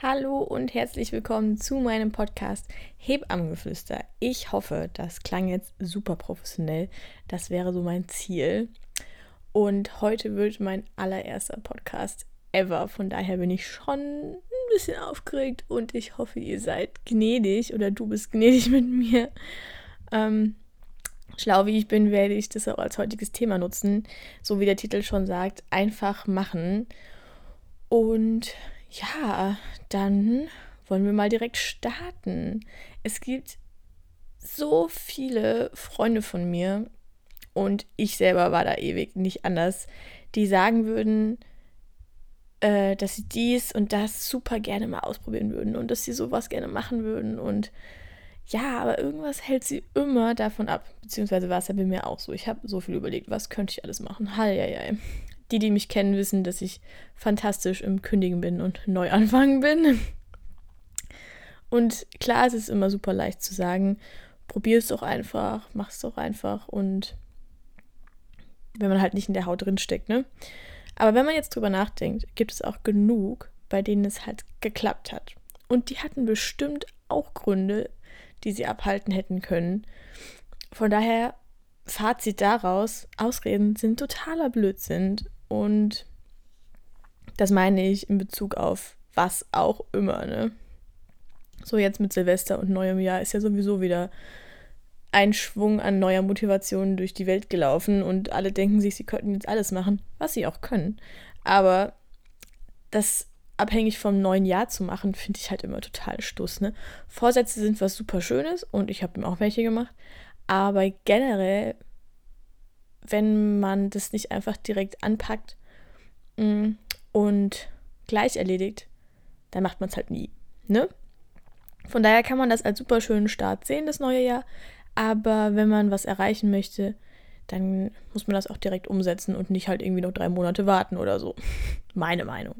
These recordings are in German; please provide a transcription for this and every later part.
Hallo und herzlich willkommen zu meinem Podcast Hebammengeflüster. Ich hoffe, das klang jetzt super professionell. Das wäre so mein Ziel. Und heute wird mein allererster Podcast ever. Von daher bin ich schon ein bisschen aufgeregt und ich hoffe, ihr seid gnädig oder du bist gnädig mit mir. Ähm, schlau wie ich bin, werde ich das auch als heutiges Thema nutzen. So wie der Titel schon sagt, einfach machen. Und ja, dann wollen wir mal direkt starten. Es gibt so viele Freunde von mir und ich selber war da ewig nicht anders, die sagen würden, äh, dass sie dies und das super gerne mal ausprobieren würden und dass sie sowas gerne machen würden und ja, aber irgendwas hält sie immer davon ab. Beziehungsweise war es ja bei mir auch so. Ich habe so viel überlegt, was könnte ich alles machen. Halleiei. Die, die mich kennen, wissen, dass ich fantastisch im Kündigen bin und neu anfangen bin. Und klar, es ist immer super leicht zu sagen, probier es doch einfach, mach es doch einfach und wenn man halt nicht in der Haut drin steckt, ne? Aber wenn man jetzt drüber nachdenkt, gibt es auch genug, bei denen es halt geklappt hat. Und die hatten bestimmt auch Gründe, die sie abhalten hätten können. Von daher, Fazit daraus, Ausreden sind totaler Blödsinn und das meine ich in Bezug auf was auch immer, ne? So jetzt mit Silvester und neuem Jahr ist ja sowieso wieder ein Schwung an neuer Motivation durch die Welt gelaufen und alle denken sich, sie könnten jetzt alles machen, was sie auch können. Aber das abhängig vom neuen Jahr zu machen, finde ich halt immer total Stuss. Ne? Vorsätze sind was super Schönes und ich habe ihm auch welche gemacht. Aber generell wenn man das nicht einfach direkt anpackt mm, und gleich erledigt, dann macht man es halt nie. Ne? Von daher kann man das als super schönen Start sehen, das neue Jahr. Aber wenn man was erreichen möchte, dann muss man das auch direkt umsetzen und nicht halt irgendwie noch drei Monate warten oder so. Meine Meinung.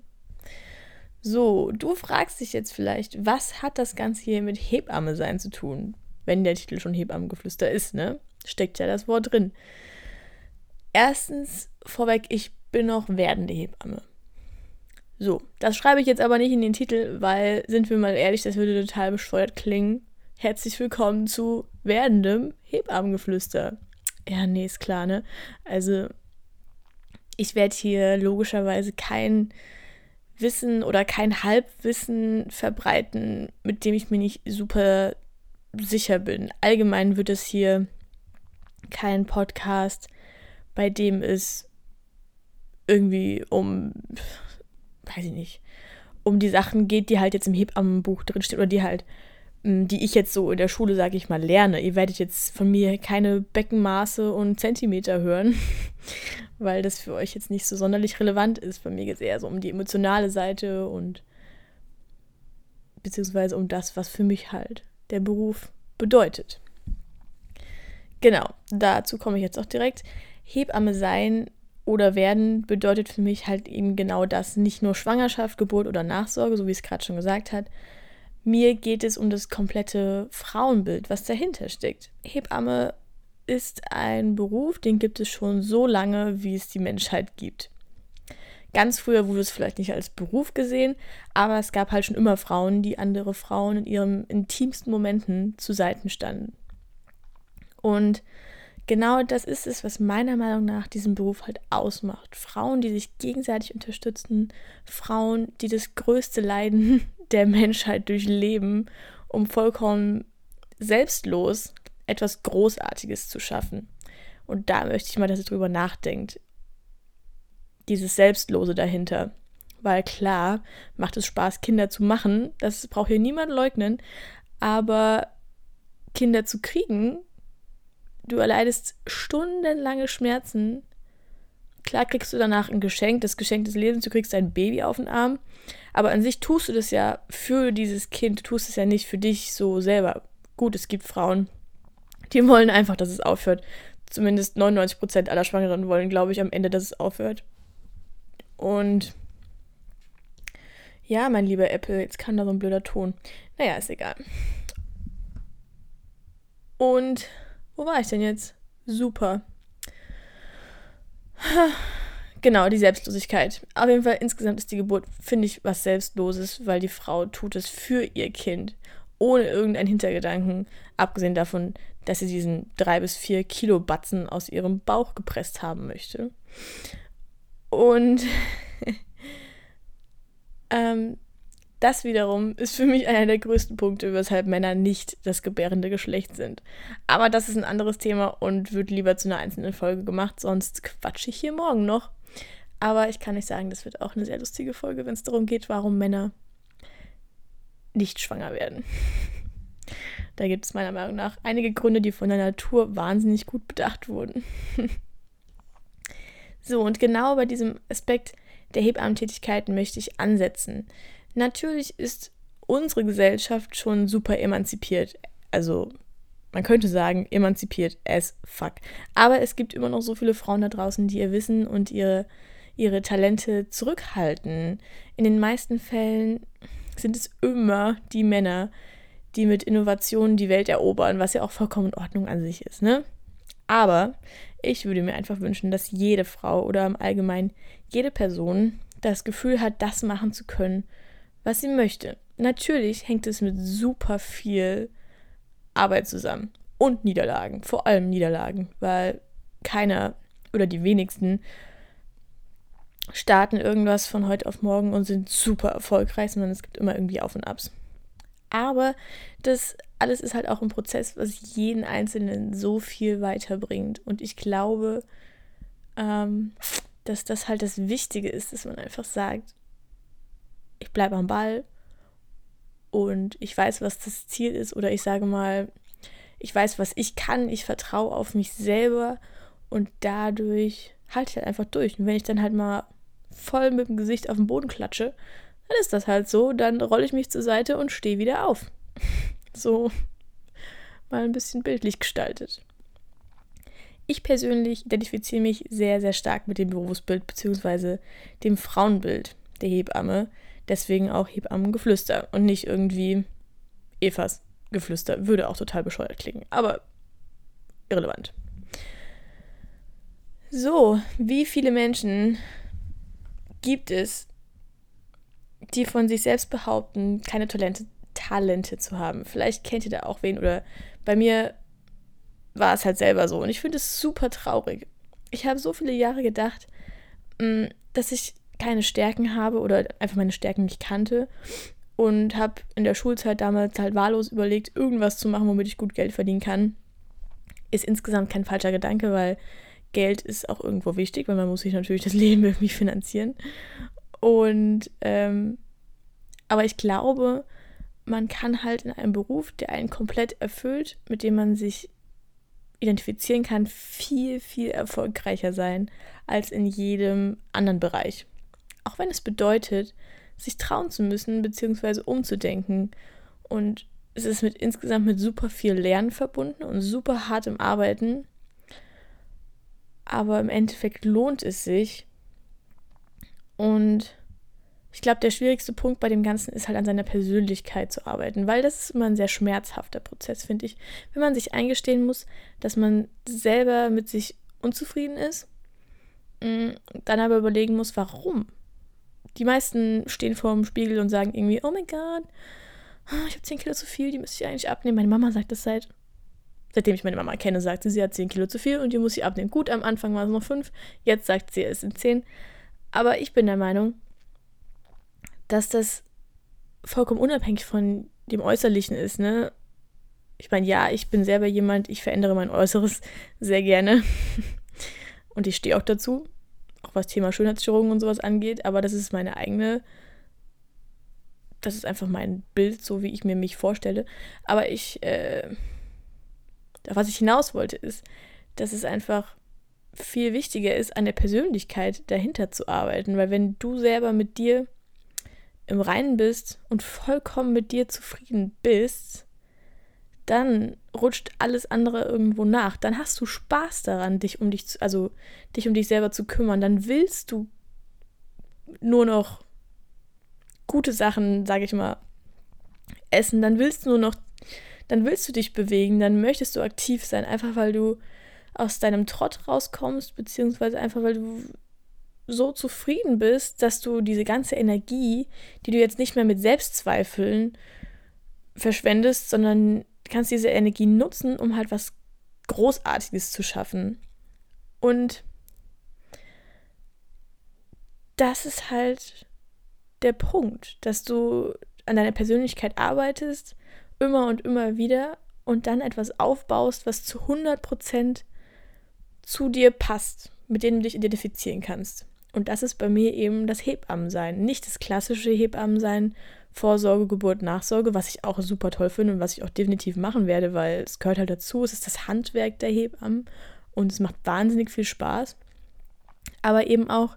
So, du fragst dich jetzt vielleicht, was hat das Ganze hier mit Hebamme sein zu tun? Wenn der Titel schon Hebammengeflüster ist, ne? Steckt ja das Wort drin. Erstens vorweg, ich bin noch werdende Hebamme. So, das schreibe ich jetzt aber nicht in den Titel, weil, sind wir mal ehrlich, das würde total bescheuert klingen. Herzlich willkommen zu werdendem Hebammengeflüster. Ja, nee, ist klar, ne? Also, ich werde hier logischerweise kein Wissen oder kein Halbwissen verbreiten, mit dem ich mir nicht super sicher bin. Allgemein wird es hier kein Podcast bei dem es irgendwie um, weiß ich nicht, um die Sachen geht, die halt jetzt im Hebammenbuch drinstehen oder die halt, hm, die ich jetzt so in der Schule, sage ich mal, lerne. Ihr werdet jetzt von mir keine Beckenmaße und Zentimeter hören, weil das für euch jetzt nicht so sonderlich relevant ist. Bei mir geht es eher so um die emotionale Seite und beziehungsweise um das, was für mich halt der Beruf bedeutet. Genau, dazu komme ich jetzt auch direkt. Hebamme sein oder werden bedeutet für mich halt eben genau das. Nicht nur Schwangerschaft, Geburt oder Nachsorge, so wie es gerade schon gesagt hat. Mir geht es um das komplette Frauenbild, was dahinter steckt. Hebamme ist ein Beruf, den gibt es schon so lange, wie es die Menschheit gibt. Ganz früher wurde es vielleicht nicht als Beruf gesehen, aber es gab halt schon immer Frauen, die andere Frauen in ihren intimsten Momenten zu Seiten standen. Und genau das ist es, was meiner Meinung nach diesen Beruf halt ausmacht. Frauen, die sich gegenseitig unterstützen, Frauen, die das größte Leiden der Menschheit durchleben, um vollkommen selbstlos etwas Großartiges zu schaffen. Und da möchte ich mal, dass ihr drüber nachdenkt. Dieses Selbstlose dahinter. Weil klar, macht es Spaß, Kinder zu machen. Das braucht hier niemand leugnen. Aber Kinder zu kriegen, Du erleidest stundenlange Schmerzen. Klar kriegst du danach ein Geschenk, das Geschenk des Lebens, du kriegst dein Baby auf den Arm. Aber an sich tust du das ja für dieses Kind, du tust es ja nicht für dich so selber. Gut, es gibt Frauen, die wollen einfach, dass es aufhört. Zumindest 99% aller Schwangeren wollen, glaube ich, am Ende, dass es aufhört. Und ja, mein lieber Apple, jetzt kann da so ein blöder Ton. Naja, ist egal. Und wo war ich denn jetzt? Super. genau, die Selbstlosigkeit. Auf jeden Fall insgesamt ist die Geburt, finde ich, was Selbstloses, weil die Frau tut es für ihr Kind, ohne irgendeinen Hintergedanken, abgesehen davon, dass sie diesen drei bis vier Kilo Batzen aus ihrem Bauch gepresst haben möchte. Und ähm, das wiederum ist für mich einer der größten Punkte, weshalb Männer nicht das gebärende Geschlecht sind. Aber das ist ein anderes Thema und wird lieber zu einer einzelnen Folge gemacht, sonst quatsche ich hier morgen noch. Aber ich kann nicht sagen, das wird auch eine sehr lustige Folge, wenn es darum geht, warum Männer nicht schwanger werden. Da gibt es meiner Meinung nach einige Gründe, die von der Natur wahnsinnig gut bedacht wurden. so, und genau bei diesem Aspekt der Hebammentätigkeiten möchte ich ansetzen. Natürlich ist unsere Gesellschaft schon super emanzipiert. Also man könnte sagen, emanzipiert as fuck. Aber es gibt immer noch so viele Frauen da draußen, die ihr Wissen und ihre, ihre Talente zurückhalten. In den meisten Fällen sind es immer die Männer, die mit Innovationen die Welt erobern, was ja auch vollkommen in Ordnung an sich ist, ne? Aber ich würde mir einfach wünschen, dass jede Frau oder im Allgemeinen jede Person das Gefühl hat, das machen zu können, was sie möchte. Natürlich hängt es mit super viel Arbeit zusammen und Niederlagen, vor allem Niederlagen, weil keiner oder die wenigsten starten irgendwas von heute auf morgen und sind super erfolgreich, sondern es gibt immer irgendwie Auf und Abs. Aber das alles ist halt auch ein Prozess, was jeden Einzelnen so viel weiterbringt. Und ich glaube, ähm, dass das halt das Wichtige ist, dass man einfach sagt, ich bleibe am Ball und ich weiß, was das Ziel ist. Oder ich sage mal, ich weiß, was ich kann, ich vertraue auf mich selber und dadurch halte ich halt einfach durch. Und wenn ich dann halt mal voll mit dem Gesicht auf den Boden klatsche, dann ist das halt so. Dann rolle ich mich zur Seite und stehe wieder auf. so mal ein bisschen bildlich gestaltet. Ich persönlich identifiziere mich sehr, sehr stark mit dem Berufsbild bzw. dem Frauenbild der Hebamme. Deswegen auch Hebammengeflüster und nicht irgendwie Evas Geflüster. Würde auch total bescheuert klingen, aber irrelevant. So, wie viele Menschen gibt es, die von sich selbst behaupten, keine Talente, Talente zu haben? Vielleicht kennt ihr da auch wen oder bei mir war es halt selber so und ich finde es super traurig. Ich habe so viele Jahre gedacht, mm, dass ich keine Stärken habe oder einfach meine Stärken nicht kannte und habe in der Schulzeit damals halt wahllos überlegt, irgendwas zu machen, womit ich gut Geld verdienen kann. Ist insgesamt kein falscher Gedanke, weil Geld ist auch irgendwo wichtig, weil man muss sich natürlich das Leben irgendwie finanzieren. Und ähm, aber ich glaube, man kann halt in einem Beruf, der einen komplett erfüllt, mit dem man sich identifizieren kann, viel, viel erfolgreicher sein als in jedem anderen Bereich. Auch wenn es bedeutet, sich trauen zu müssen, beziehungsweise umzudenken. Und es ist mit insgesamt mit super viel Lernen verbunden und super hartem Arbeiten. Aber im Endeffekt lohnt es sich. Und ich glaube, der schwierigste Punkt bei dem Ganzen ist halt an seiner Persönlichkeit zu arbeiten, weil das ist immer ein sehr schmerzhafter Prozess, finde ich. Wenn man sich eingestehen muss, dass man selber mit sich unzufrieden ist, mm, dann aber überlegen muss, warum die meisten stehen vor dem Spiegel und sagen irgendwie, oh mein Gott, ah, ich habe 10 Kilo zu viel, die müsste ich eigentlich abnehmen. Meine Mama sagt das seit, seitdem ich meine Mama kenne, sagt sie, sie hat 10 Kilo zu viel und die muss sie abnehmen. Gut, am Anfang waren es noch 5, jetzt sagt sie, es sind 10. Aber ich bin der Meinung, dass das vollkommen unabhängig von dem Äußerlichen ist, ne? Ich meine, ja, ich bin selber jemand, ich verändere mein Äußeres sehr gerne. Und ich stehe auch dazu auch was Thema Schönheitsstörungen und sowas angeht, aber das ist meine eigene, das ist einfach mein Bild, so wie ich mir mich vorstelle. Aber ich, äh, was ich hinaus wollte, ist, dass es einfach viel wichtiger ist, an der Persönlichkeit dahinter zu arbeiten, weil wenn du selber mit dir im Reinen bist und vollkommen mit dir zufrieden bist, dann rutscht alles andere irgendwo nach. Dann hast du Spaß daran, dich um dich, zu, also dich um dich selber zu kümmern. Dann willst du nur noch gute Sachen, sage ich mal, essen. Dann willst du nur noch, dann willst du dich bewegen. Dann möchtest du aktiv sein, einfach weil du aus deinem Trott rauskommst, beziehungsweise einfach weil du so zufrieden bist, dass du diese ganze Energie, die du jetzt nicht mehr mit Selbstzweifeln verschwendest, sondern kannst diese Energie nutzen, um halt was Großartiges zu schaffen. Und das ist halt der Punkt, dass du an deiner Persönlichkeit arbeitest, immer und immer wieder und dann etwas aufbaust, was zu 100% zu dir passt, mit dem du dich identifizieren kannst. Und das ist bei mir eben das Hebammensein. Nicht das klassische Hebammensein, Vorsorge, Geburt, Nachsorge, was ich auch super toll finde und was ich auch definitiv machen werde, weil es gehört halt dazu. Es ist das Handwerk der Hebammen und es macht wahnsinnig viel Spaß. Aber eben auch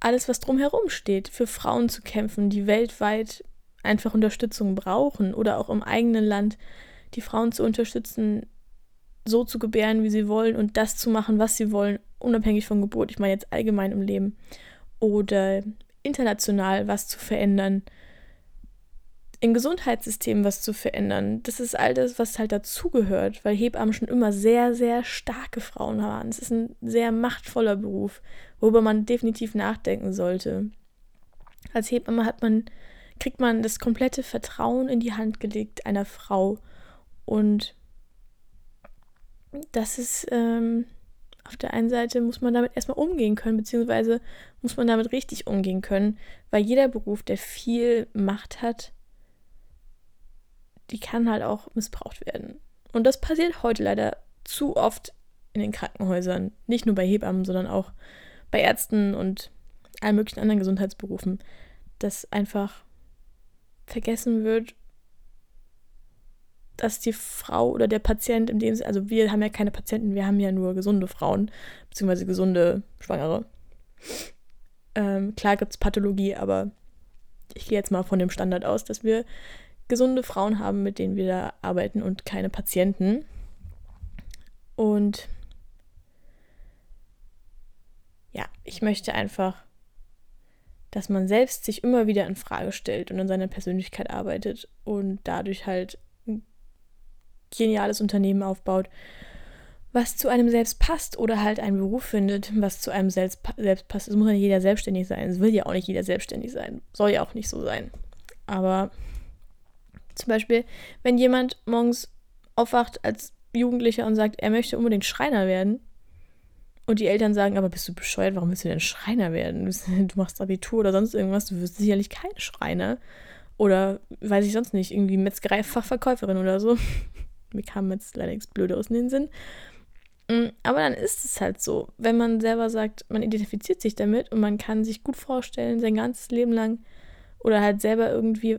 alles, was drumherum steht, für Frauen zu kämpfen, die weltweit einfach Unterstützung brauchen oder auch im eigenen Land die Frauen zu unterstützen, so zu gebären, wie sie wollen und das zu machen, was sie wollen, unabhängig von Geburt. Ich meine jetzt allgemein im Leben. Oder international was zu verändern, im Gesundheitssystem was zu verändern. Das ist all das, was halt dazugehört, weil Hebammen schon immer sehr, sehr starke Frauen waren. Es ist ein sehr machtvoller Beruf, worüber man definitiv nachdenken sollte. Als Hebamme hat man, kriegt man das komplette Vertrauen in die Hand gelegt einer Frau. Und das ist, ähm, auf der einen Seite muss man damit erstmal umgehen können, beziehungsweise muss man damit richtig umgehen können, weil jeder Beruf, der viel Macht hat, die kann halt auch missbraucht werden. Und das passiert heute leider zu oft in den Krankenhäusern. Nicht nur bei Hebammen, sondern auch bei Ärzten und allen möglichen anderen Gesundheitsberufen, dass einfach vergessen wird, dass die Frau oder der Patient, in dem also wir haben ja keine Patienten, wir haben ja nur gesunde Frauen, beziehungsweise gesunde Schwangere. Ähm, klar gibt es Pathologie, aber ich gehe jetzt mal von dem Standard aus, dass wir gesunde Frauen haben, mit denen wir da arbeiten und keine Patienten. Und ja, ich möchte einfach, dass man selbst sich immer wieder in Frage stellt und an seiner Persönlichkeit arbeitet und dadurch halt geniales Unternehmen aufbaut, was zu einem selbst passt oder halt einen Beruf findet, was zu einem selbst, selbst passt. Es muss ja nicht jeder selbstständig sein. Es will ja auch nicht jeder selbstständig sein. Soll ja auch nicht so sein. Aber zum Beispiel, wenn jemand morgens aufwacht als Jugendlicher und sagt, er möchte unbedingt Schreiner werden, und die Eltern sagen, aber bist du bescheuert, warum willst du denn Schreiner werden? Du machst Abitur oder sonst irgendwas, du wirst sicherlich kein Schreiner. Oder weiß ich sonst nicht, irgendwie Metzgerei-Fachverkäuferin oder so. Mir kam jetzt leider nichts Blöderes in den Sinn. Mm, aber dann ist es halt so, wenn man selber sagt, man identifiziert sich damit und man kann sich gut vorstellen, sein ganzes Leben lang oder halt selber irgendwie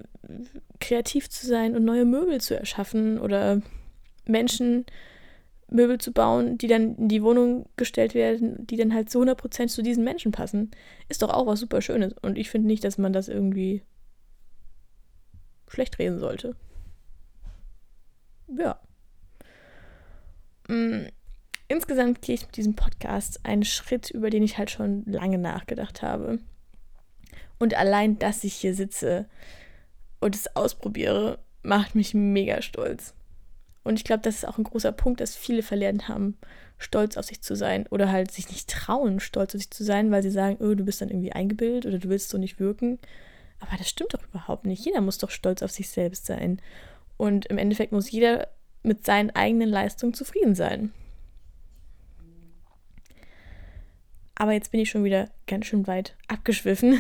kreativ zu sein und neue Möbel zu erschaffen oder Menschen Möbel zu bauen, die dann in die Wohnung gestellt werden, die dann halt zu 100% zu diesen Menschen passen, ist doch auch was super Schönes. Und ich finde nicht, dass man das irgendwie schlecht reden sollte. Ja. Mm, insgesamt gehe ich mit diesem Podcast einen Schritt, über den ich halt schon lange nachgedacht habe. Und allein, dass ich hier sitze und es ausprobiere, macht mich mega stolz. Und ich glaube, das ist auch ein großer Punkt, dass viele verlernt haben, stolz auf sich zu sein oder halt sich nicht trauen, stolz auf sich zu sein, weil sie sagen, oh, du bist dann irgendwie eingebildet oder du willst so nicht wirken. Aber das stimmt doch überhaupt nicht. Jeder muss doch stolz auf sich selbst sein. Und im Endeffekt muss jeder mit seinen eigenen Leistungen zufrieden sein. Aber jetzt bin ich schon wieder ganz schön weit abgeschwiffen.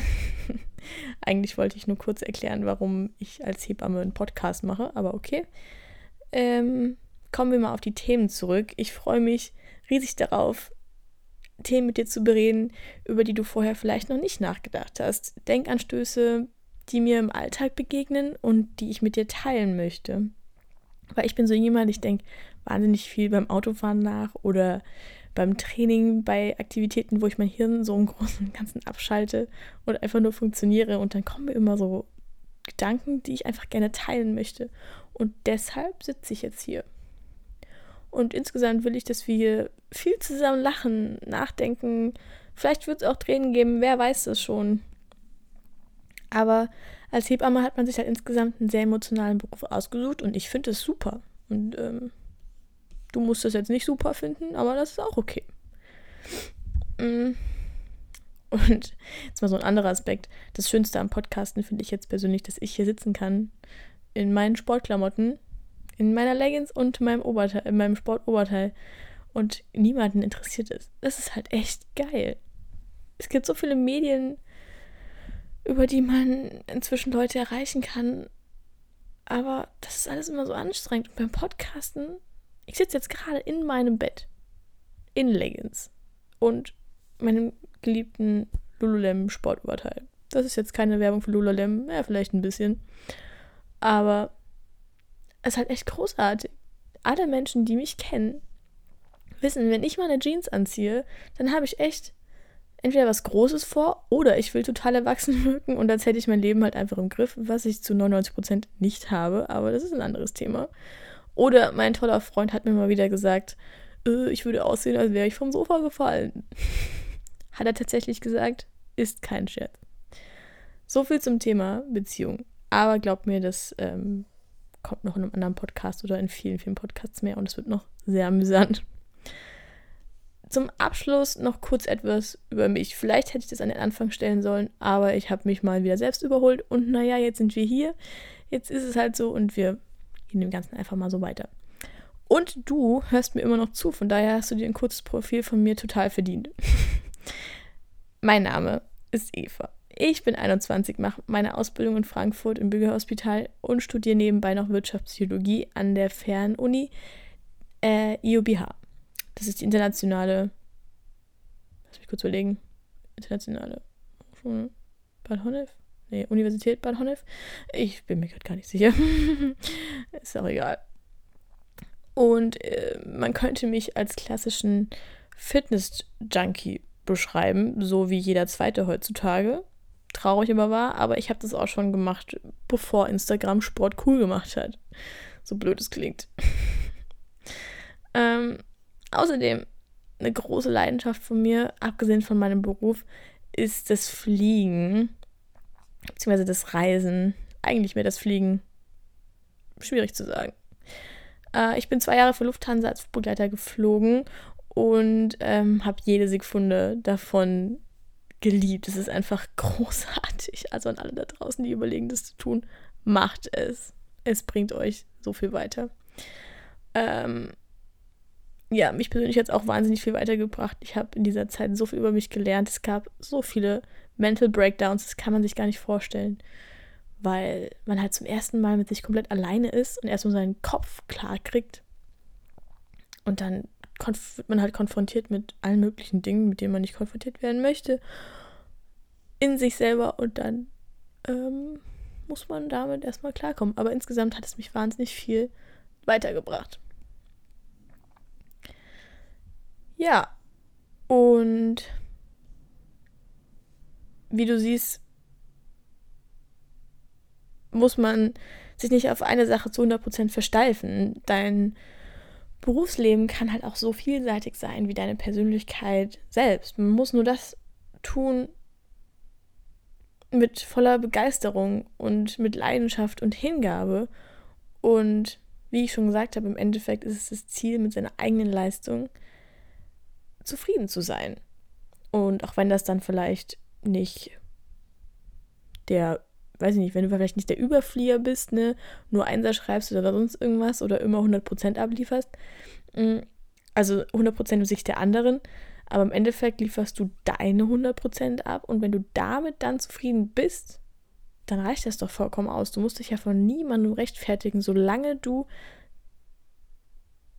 Eigentlich wollte ich nur kurz erklären, warum ich als Hebamme einen Podcast mache, aber okay. Ähm, kommen wir mal auf die Themen zurück. Ich freue mich riesig darauf, Themen mit dir zu bereden, über die du vorher vielleicht noch nicht nachgedacht hast. Denkanstöße, die mir im Alltag begegnen und die ich mit dir teilen möchte. Weil ich bin so jemand, ich denke wahnsinnig viel beim Autofahren nach oder beim Training, bei Aktivitäten, wo ich mein Hirn so im Großen und Ganzen abschalte und einfach nur funktioniere. Und dann kommen mir immer so Gedanken, die ich einfach gerne teilen möchte. Und deshalb sitze ich jetzt hier. Und insgesamt will ich, dass wir viel zusammen lachen, nachdenken. Vielleicht wird es auch Tränen geben, wer weiß das schon. Aber als Hebamme hat man sich halt insgesamt einen sehr emotionalen Beruf ausgesucht und ich finde es super. Und ähm, Du musst das jetzt nicht super finden, aber das ist auch okay. Mm. Und jetzt mal so ein anderer Aspekt. Das Schönste am Podcasten finde ich jetzt persönlich, dass ich hier sitzen kann in meinen Sportklamotten, in meiner Leggings und meinem Oberteil, in meinem Sportoberteil und niemanden interessiert ist. Das ist halt echt geil. Es gibt so viele Medien, über die man inzwischen Leute erreichen kann, aber das ist alles immer so anstrengend. Und beim Podcasten, ich sitze jetzt gerade in meinem Bett, in Leggings und meinem geliebten Lululemon Sportoberteil. Das ist jetzt keine Werbung für Lululemon, ja, vielleicht ein bisschen. Aber es ist halt echt großartig. Alle Menschen, die mich kennen, wissen, wenn ich meine Jeans anziehe, dann habe ich echt entweder was Großes vor oder ich will total erwachsen wirken und als hätte ich mein Leben halt einfach im Griff, was ich zu 99% nicht habe, aber das ist ein anderes Thema. Oder mein toller Freund hat mir mal wieder gesagt, äh, ich würde aussehen, als wäre ich vom Sofa gefallen. hat er tatsächlich gesagt, ist kein Scherz. So viel zum Thema Beziehung. Aber glaubt mir, das ähm, kommt noch in einem anderen Podcast oder in vielen, vielen Podcasts mehr und es wird noch sehr amüsant. Zum Abschluss noch kurz etwas über mich. Vielleicht hätte ich das an den Anfang stellen sollen, aber ich habe mich mal wieder selbst überholt und naja, jetzt sind wir hier. Jetzt ist es halt so und wir gehen dem Ganzen einfach mal so weiter. Und du hörst mir immer noch zu, von daher hast du dir ein kurzes Profil von mir total verdient. mein Name ist Eva. Ich bin 21, mache meine Ausbildung in Frankfurt im Bürgerhospital und studiere nebenbei noch Wirtschaftspsychologie an der Fernuni äh, IUBH. Das ist die internationale, lass mich kurz überlegen, internationale Bad Honnef? Nee, Universität Bad Honnef? Ich bin mir gerade gar nicht sicher. ist auch egal. Und äh, man könnte mich als klassischen Fitness-Junkie beschreiben, so wie jeder zweite heutzutage. Traurig aber war, aber ich habe das auch schon gemacht, bevor Instagram Sport cool gemacht hat. So blöd es klingt. ähm, Außerdem eine große Leidenschaft von mir, abgesehen von meinem Beruf, ist das Fliegen, beziehungsweise das Reisen. Eigentlich mehr das Fliegen. Schwierig zu sagen. Äh, ich bin zwei Jahre für Lufthansa als Begleiter geflogen und ähm, habe jede Sekunde davon geliebt. Es ist einfach großartig. Also an alle da draußen, die überlegen, das zu tun, macht es. Es bringt euch so viel weiter. Ähm, ja, mich persönlich hat es auch wahnsinnig viel weitergebracht. Ich habe in dieser Zeit so viel über mich gelernt. Es gab so viele Mental Breakdowns, das kann man sich gar nicht vorstellen. Weil man halt zum ersten Mal mit sich komplett alleine ist und erstmal seinen Kopf klar kriegt. Und dann wird man halt konfrontiert mit allen möglichen Dingen, mit denen man nicht konfrontiert werden möchte. In sich selber und dann ähm, muss man damit erstmal klarkommen. Aber insgesamt hat es mich wahnsinnig viel weitergebracht. Ja. Und wie du siehst, muss man sich nicht auf eine Sache zu 100% versteifen. Dein Berufsleben kann halt auch so vielseitig sein wie deine Persönlichkeit selbst. Man muss nur das tun mit voller Begeisterung und mit Leidenschaft und Hingabe. Und wie ich schon gesagt habe, im Endeffekt ist es das Ziel, mit seiner eigenen Leistung zufrieden zu sein. Und auch wenn das dann vielleicht nicht der, weiß ich nicht, wenn du vielleicht nicht der Überflieger bist, ne, nur Einser schreibst oder sonst irgendwas oder immer 100% ablieferst, mm, also 100% aus Sicht der anderen, aber im Endeffekt lieferst du deine 100% ab und wenn du damit dann zufrieden bist, dann reicht das doch vollkommen aus. Du musst dich ja von niemandem rechtfertigen, solange du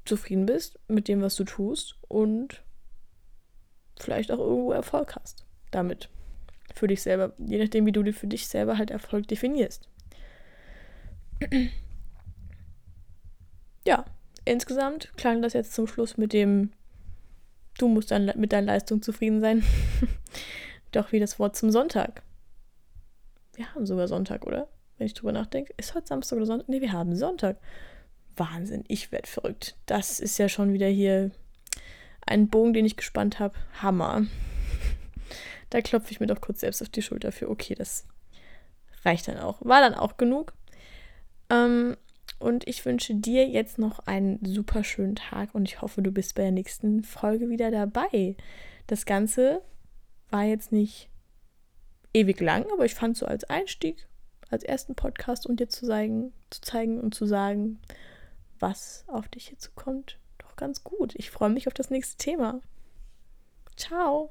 zufrieden bist mit dem, was du tust und vielleicht auch irgendwo Erfolg hast damit. Für dich selber, je nachdem, wie du für dich selber halt Erfolg definierst. ja, insgesamt klang das jetzt zum Schluss mit dem, du musst dann mit deiner Leistung zufrieden sein. Doch wie das Wort zum Sonntag. Wir haben sogar Sonntag, oder? Wenn ich drüber nachdenke. Ist heute Samstag oder Sonntag? Ne, wir haben Sonntag. Wahnsinn, ich werde verrückt. Das ist ja schon wieder hier ein Bogen, den ich gespannt habe. Hammer. Da klopfe ich mir doch kurz selbst auf die Schulter für, okay, das reicht dann auch. War dann auch genug. Ähm, und ich wünsche dir jetzt noch einen super schönen Tag und ich hoffe, du bist bei der nächsten Folge wieder dabei. Das Ganze war jetzt nicht ewig lang, aber ich fand so als Einstieg, als ersten Podcast und um dir zu zeigen, zu zeigen und zu sagen, was auf dich hier zukommt, auch ganz gut. Ich freue mich auf das nächste Thema. Ciao.